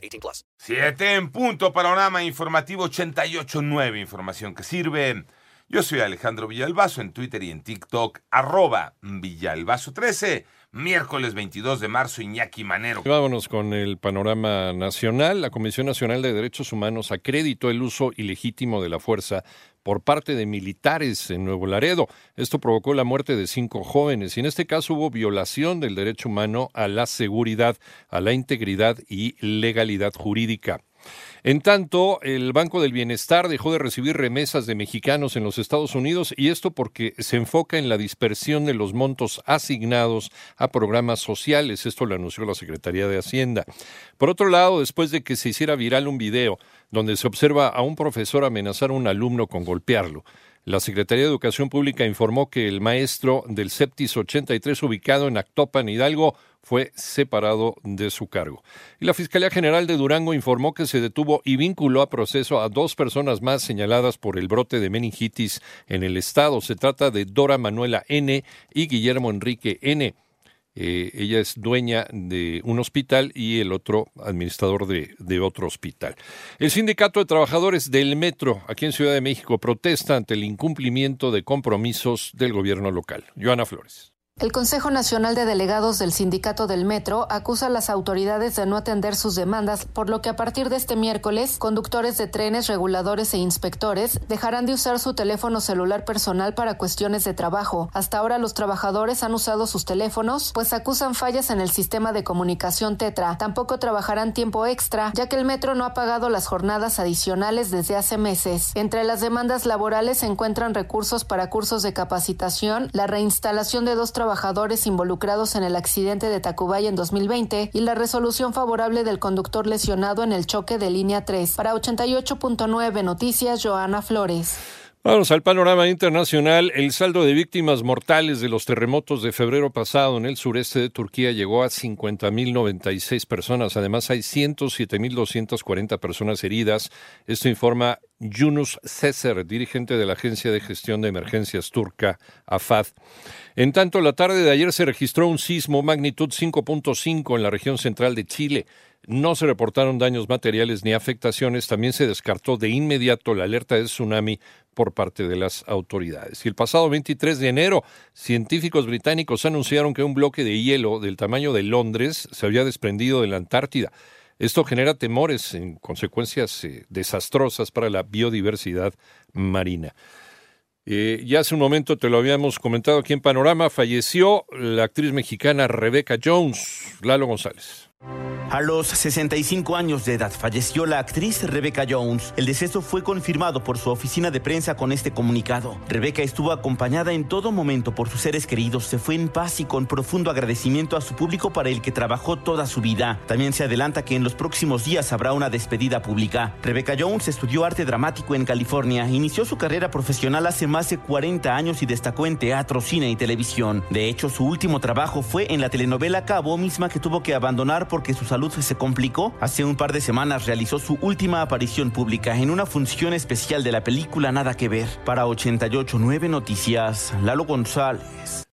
18 plus. Siete en punto, panorama informativo 88.9, información que sirve. Yo soy Alejandro Villalbazo en Twitter y en TikTok, arroba Villalbazo13. Miércoles 22 de marzo, Iñaki Manero. Vámonos con el panorama nacional. La Comisión Nacional de Derechos Humanos acreditó el uso ilegítimo de la fuerza por parte de militares en Nuevo Laredo. Esto provocó la muerte de cinco jóvenes y en este caso hubo violación del derecho humano a la seguridad, a la integridad y legalidad jurídica. En tanto, el Banco del Bienestar dejó de recibir remesas de mexicanos en los Estados Unidos y esto porque se enfoca en la dispersión de los montos asignados a programas sociales. Esto lo anunció la Secretaría de Hacienda. Por otro lado, después de que se hiciera viral un video donde se observa a un profesor amenazar a un alumno con golpearlo, la Secretaría de Educación Pública informó que el maestro del Septis 83 ubicado en Actopan, Hidalgo, fue separado de su cargo. Y la Fiscalía General de Durango informó que se detuvo y vinculó a proceso a dos personas más señaladas por el brote de meningitis en el estado. Se trata de Dora Manuela N. y Guillermo Enrique N. Eh, ella es dueña de un hospital y el otro administrador de, de, otro hospital. El Sindicato de Trabajadores del Metro, aquí en Ciudad de México, protesta ante el incumplimiento de compromisos del gobierno local. Joana Flores. El Consejo Nacional de Delegados del Sindicato del Metro acusa a las autoridades de no atender sus demandas, por lo que a partir de este miércoles, conductores de trenes, reguladores e inspectores dejarán de usar su teléfono celular personal para cuestiones de trabajo. Hasta ahora los trabajadores han usado sus teléfonos, pues acusan fallas en el sistema de comunicación Tetra. Tampoco trabajarán tiempo extra, ya que el Metro no ha pagado las jornadas adicionales desde hace meses. Entre las demandas laborales se encuentran recursos para cursos de capacitación, la reinstalación de dos trabajadores trabajadores involucrados en el accidente de Tacubaya en 2020 y la resolución favorable del conductor lesionado en el choque de línea 3. Para 88.9 Noticias, Joana Flores. Vamos al panorama internacional. El saldo de víctimas mortales de los terremotos de febrero pasado en el sureste de Turquía llegó a 50.096 personas. Además, hay 107.240 personas heridas. Esto informa Yunus César, dirigente de la Agencia de Gestión de Emergencias turca, AFAD. En tanto, la tarde de ayer se registró un sismo magnitud 5.5 en la región central de Chile. No se reportaron daños materiales ni afectaciones. También se descartó de inmediato la alerta de tsunami por parte de las autoridades. Y el pasado 23 de enero, científicos británicos anunciaron que un bloque de hielo del tamaño de Londres se había desprendido de la Antártida. Esto genera temores en consecuencias eh, desastrosas para la biodiversidad marina. Eh, ya hace un momento te lo habíamos comentado aquí en Panorama, falleció la actriz mexicana Rebecca Jones, Lalo González. A los 65 años de edad falleció la actriz Rebecca Jones. El deceso fue confirmado por su oficina de prensa con este comunicado. Rebecca estuvo acompañada en todo momento por sus seres queridos. Se fue en paz y con profundo agradecimiento a su público para el que trabajó toda su vida. También se adelanta que en los próximos días habrá una despedida pública. Rebecca Jones estudió arte dramático en California. Inició su carrera profesional hace más de 40 años y destacó en teatro, cine y televisión. De hecho, su último trabajo fue en la telenovela Cabo, misma que tuvo que abandonar porque su salud se complicó. Hace un par de semanas realizó su última aparición pública en una función especial de la película Nada que ver. Para 889 Noticias, Lalo González.